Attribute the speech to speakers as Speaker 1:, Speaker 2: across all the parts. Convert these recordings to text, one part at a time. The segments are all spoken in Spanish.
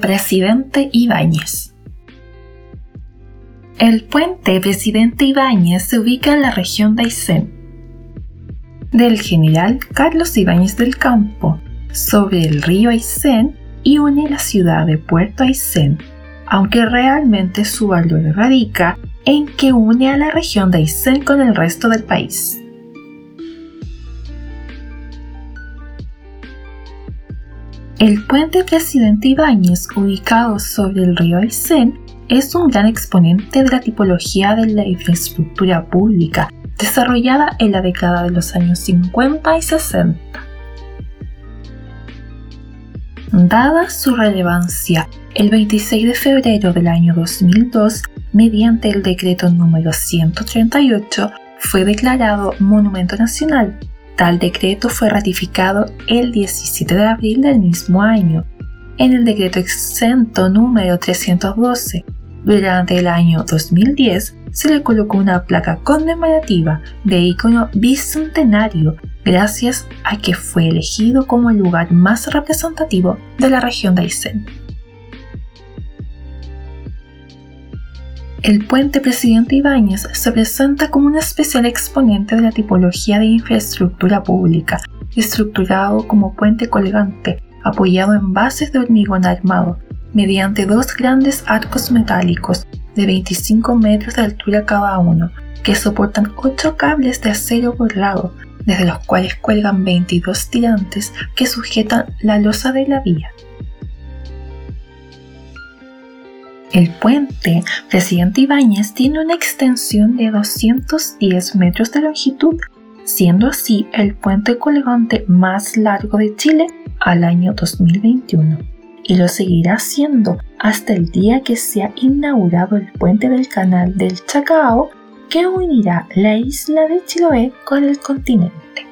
Speaker 1: Presidente Ibáñez. El puente Presidente Ibáñez se ubica en la región de Aysén, del general Carlos Ibáñez del Campo, sobre el río Aysén y une la ciudad de Puerto Aysén, aunque realmente su valor radica en que une a la región de Aysén con el resto del país. El puente Presidente Ibáñez, ubicado sobre el río Aysén, es un gran exponente de la tipología de la infraestructura pública desarrollada en la década de los años 50 y 60. Dada su relevancia, el 26 de febrero del año 2002, mediante el decreto número 138, fue declarado Monumento Nacional Tal decreto fue ratificado el 17 de abril del mismo año en el decreto exento número 312. Durante el año 2010 se le colocó una placa conmemorativa de icono bicentenario gracias a que fue elegido como el lugar más representativo de la región de Aysén. El puente Presidente Ibáñez se presenta como un especial exponente de la tipología de infraestructura pública, estructurado como puente colgante, apoyado en bases de hormigón armado, mediante dos grandes arcos metálicos de 25 metros de altura cada uno, que soportan 8 cables de acero por lado, desde los cuales cuelgan 22 tirantes que sujetan la losa de la vía. El puente Presidente Ibáñez tiene una extensión de 210 metros de longitud, siendo así el puente colgante más largo de Chile al año 2021 y lo seguirá siendo hasta el día que sea inaugurado el puente del canal del Chacao que unirá la isla de Chiloé con el continente.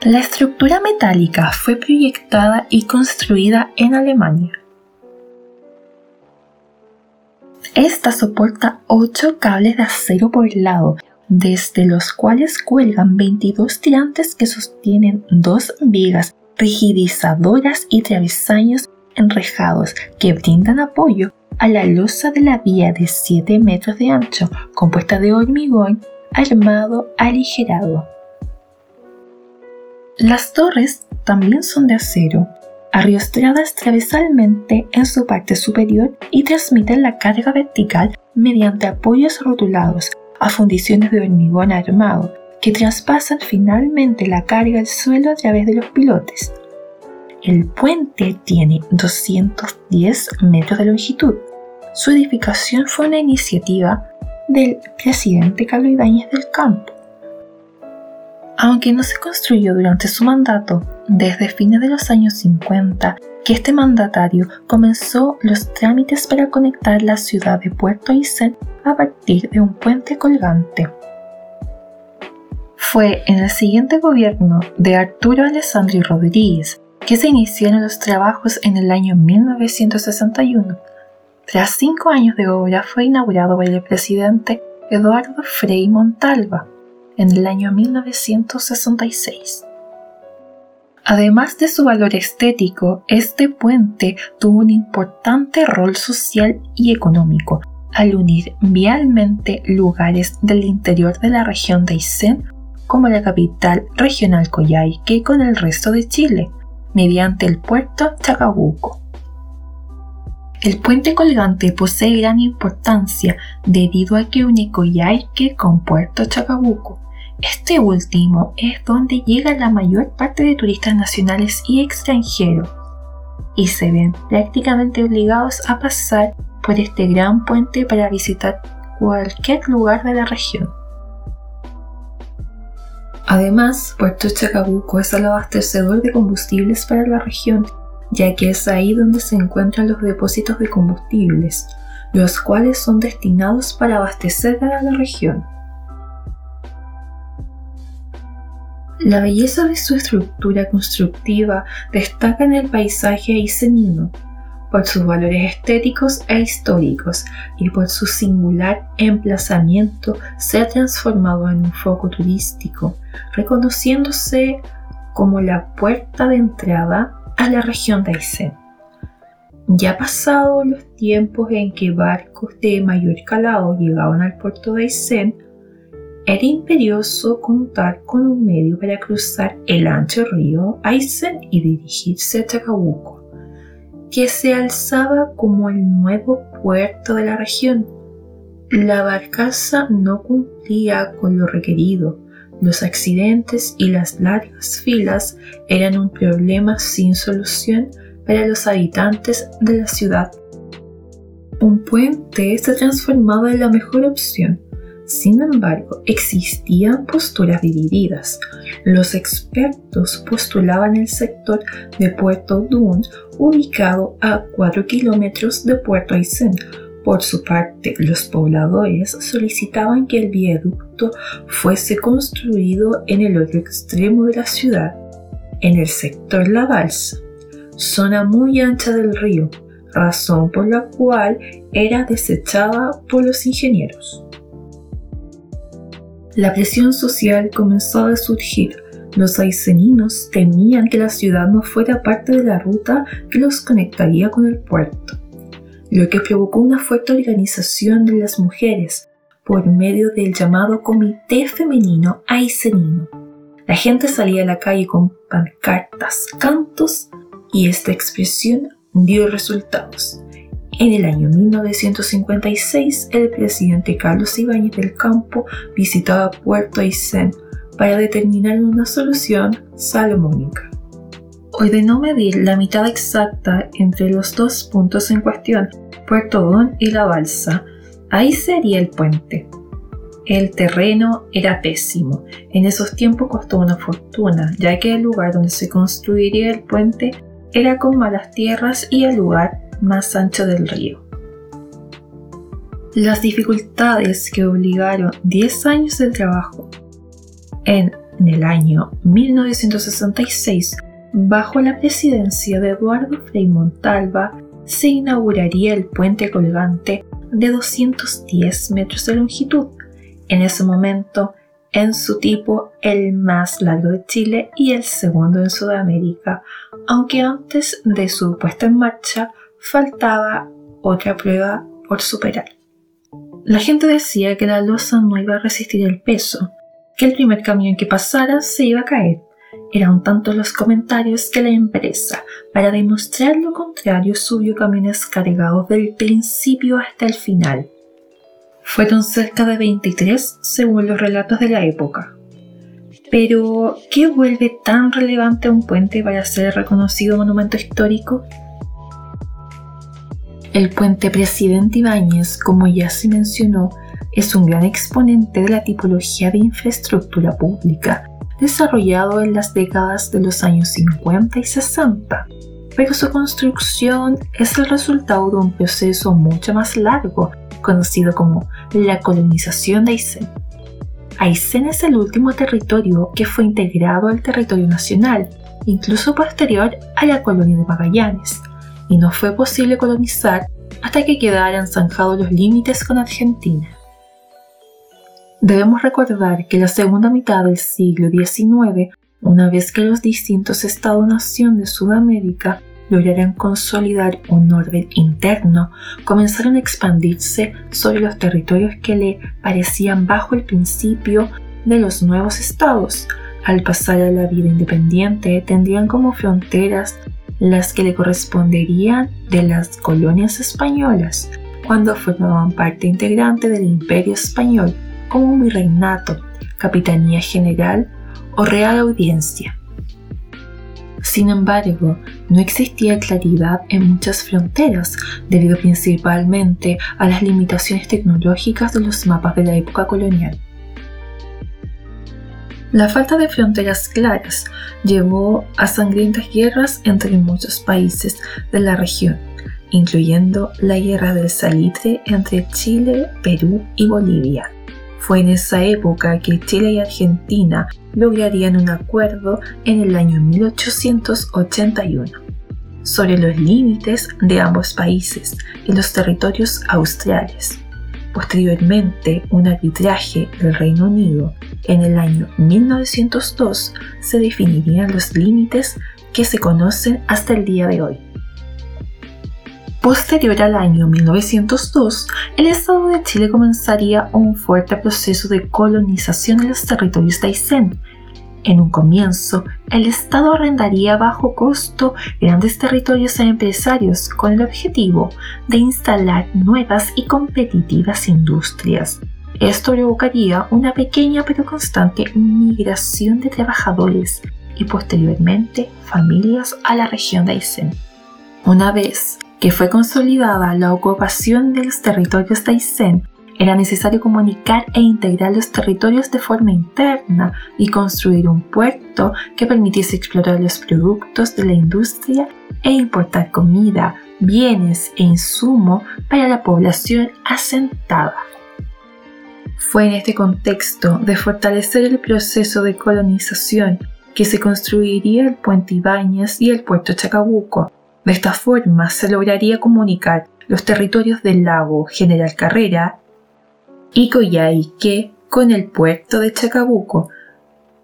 Speaker 1: La estructura metálica fue proyectada y construida en Alemania Esta soporta 8 cables de acero por lado, desde los cuales cuelgan 22 tirantes que sostienen dos vigas rigidizadoras y travesaños enrejados que brindan apoyo a la losa de la vía de 7 metros de ancho, compuesta de hormigón armado aligerado. Las torres también son de acero arriostradas transversalmente en su parte superior y transmiten la carga vertical mediante apoyos rotulados a fundiciones de hormigón armado que traspasan finalmente la carga al suelo a través de los pilotes. El puente tiene 210 metros de longitud. Su edificación fue una iniciativa del presidente Carlos Ibáñez del Campo aunque no se construyó durante su mandato, desde fines de los años 50 que este mandatario comenzó los trámites para conectar la ciudad de Puerto Aysén a partir de un puente colgante. Fue en el siguiente gobierno de Arturo Alessandri Rodríguez que se iniciaron los trabajos en el año 1961. Tras cinco años de obra fue inaugurado por el presidente Eduardo Frei Montalva en el año 1966. Además de su valor estético, este puente tuvo un importante rol social y económico al unir vialmente lugares del interior de la región de Aysén como la capital regional Coyhaique con el resto de Chile, mediante el puerto Chacabuco. El puente colgante posee gran importancia debido a que une Coyhaique con Puerto Chacabuco, este último es donde llega la mayor parte de turistas nacionales y extranjeros. y se ven prácticamente obligados a pasar por este gran puente para visitar cualquier lugar de la región. Además, Puerto Chacabuco es el abastecedor de combustibles para la región, ya que es ahí donde se encuentran los depósitos de combustibles, los cuales son destinados para abastecer a la región. La belleza de su estructura constructiva destaca en el paisaje aicenino, por sus valores estéticos e históricos y por su singular emplazamiento se ha transformado en un foco turístico, reconociéndose como la puerta de entrada a la región de Aysén. Ya pasados los tiempos en que barcos de mayor calado llegaban al puerto de Aysén, era imperioso contar con un medio para cruzar el ancho río Aysén y dirigirse a Chacabuco, que se alzaba como el nuevo puerto de la región. La barcaza no cumplía con lo requerido, los accidentes y las largas filas eran un problema sin solución para los habitantes de la ciudad. Un puente se transformaba en la mejor opción, sin embargo, existían posturas divididas. Los expertos postulaban el sector de Puerto Dun, ubicado a 4 kilómetros de Puerto Aysén. Por su parte, los pobladores solicitaban que el viaducto fuese construido en el otro extremo de la ciudad, en el sector La Balsa, zona muy ancha del río, razón por la cual era desechada por los ingenieros. La presión social comenzó a surgir. Los aiceninos temían que la ciudad no fuera parte de la ruta que los conectaría con el puerto, lo que provocó una fuerte organización de las mujeres por medio del llamado Comité Femenino Aicenino. La gente salía a la calle con pancartas, cantos y esta expresión dio resultados. En el año 1956, el presidente Carlos Ibáñez del Campo visitaba Puerto Aysén para determinar una solución salomónica. Ordenó medir la mitad exacta entre los dos puntos en cuestión, Puerto Don y la balsa. Ahí sería el puente. El terreno era pésimo. En esos tiempos costó una fortuna, ya que el lugar donde se construiría el puente era con malas tierras y el lugar más ancho del río. Las dificultades que obligaron 10 años de trabajo en, el año 1966, bajo la presidencia de Eduardo Frei Montalva, se inauguraría el puente colgante de 210 metros de longitud, en ese momento en su tipo el más largo de Chile y el segundo en Sudamérica, aunque antes de su puesta en marcha faltaba otra prueba por superar. La gente decía que la losa no iba a resistir el peso, que el primer camión que pasara se iba a caer. Eran tantos los comentarios que la empresa, para demostrar lo contrario, subió camiones cargados del principio hasta el final. Fueron cerca de 23 según los relatos de la época. Pero, ¿qué vuelve tan relevante a un puente para ser reconocido monumento histórico? El puente Presidente Ibáñez, como ya se mencionó, es un gran exponente de la tipología de infraestructura pública desarrollado en las décadas de los años 50 y 60, pero su construcción es el resultado de un proceso mucho más largo, conocido como la colonización de Aysén. Aysén es el último territorio que fue integrado al territorio nacional, incluso posterior a la colonia de Magallanes, y no fue posible colonizar hasta que quedaran zanjados los límites con Argentina. Debemos recordar que la segunda mitad del siglo XIX, una vez que los distintos estados-nación de Sudamérica lograran consolidar un orden interno, comenzaron a expandirse sobre los territorios que le parecían bajo el principio de los nuevos estados. Al pasar a la vida independiente, tendrían como fronteras las que le corresponderían de las colonias españolas, cuando formaban parte integrante del imperio español, como un virreinato, capitanía general o real audiencia. Sin embargo, no existía claridad en muchas fronteras, debido principalmente a las limitaciones tecnológicas de los mapas de la época colonial. La falta de fronteras claras llevó a sangrientas guerras entre muchos países de la región, incluyendo la Guerra del Salitre entre Chile, Perú y Bolivia. Fue en esa época que Chile y Argentina lograrían un acuerdo en el año 1881 sobre los límites de ambos países y los territorios australes. Posteriormente, un arbitraje del Reino Unido en el año 1902 se definirían los límites que se conocen hasta el día de hoy. Posterior al año 1902, el Estado de Chile comenzaría un fuerte proceso de colonización en los territorios de Aysén. En un comienzo, el Estado arrendaría a bajo costo grandes territorios a empresarios con el objetivo de instalar nuevas y competitivas industrias. Esto provocaría una pequeña pero constante migración de trabajadores y posteriormente familias a la región de Aysén. Una vez que fue consolidada la ocupación de los territorios de Aysén, era necesario comunicar e integrar los territorios de forma interna y construir un puerto que permitiese explorar los productos de la industria e importar comida, bienes e insumo para la población asentada. Fue en este contexto de fortalecer el proceso de colonización que se construiría el puente Ibáñez y el puerto Chacabuco, de esta forma se lograría comunicar los territorios del lago General Carrera y Coyhaique con el puerto de Chacabuco,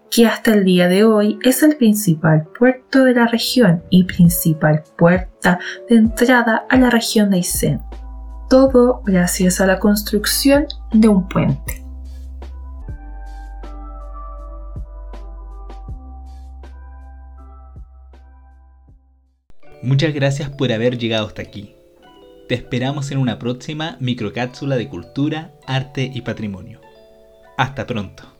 Speaker 1: que hasta el día de hoy es el principal puerto de la región y principal puerta de entrada a la región de Aysén. Todo gracias a la construcción de un puente.
Speaker 2: Muchas gracias por haber llegado hasta aquí. Te esperamos en una próxima microcápsula de cultura, arte y patrimonio. Hasta pronto.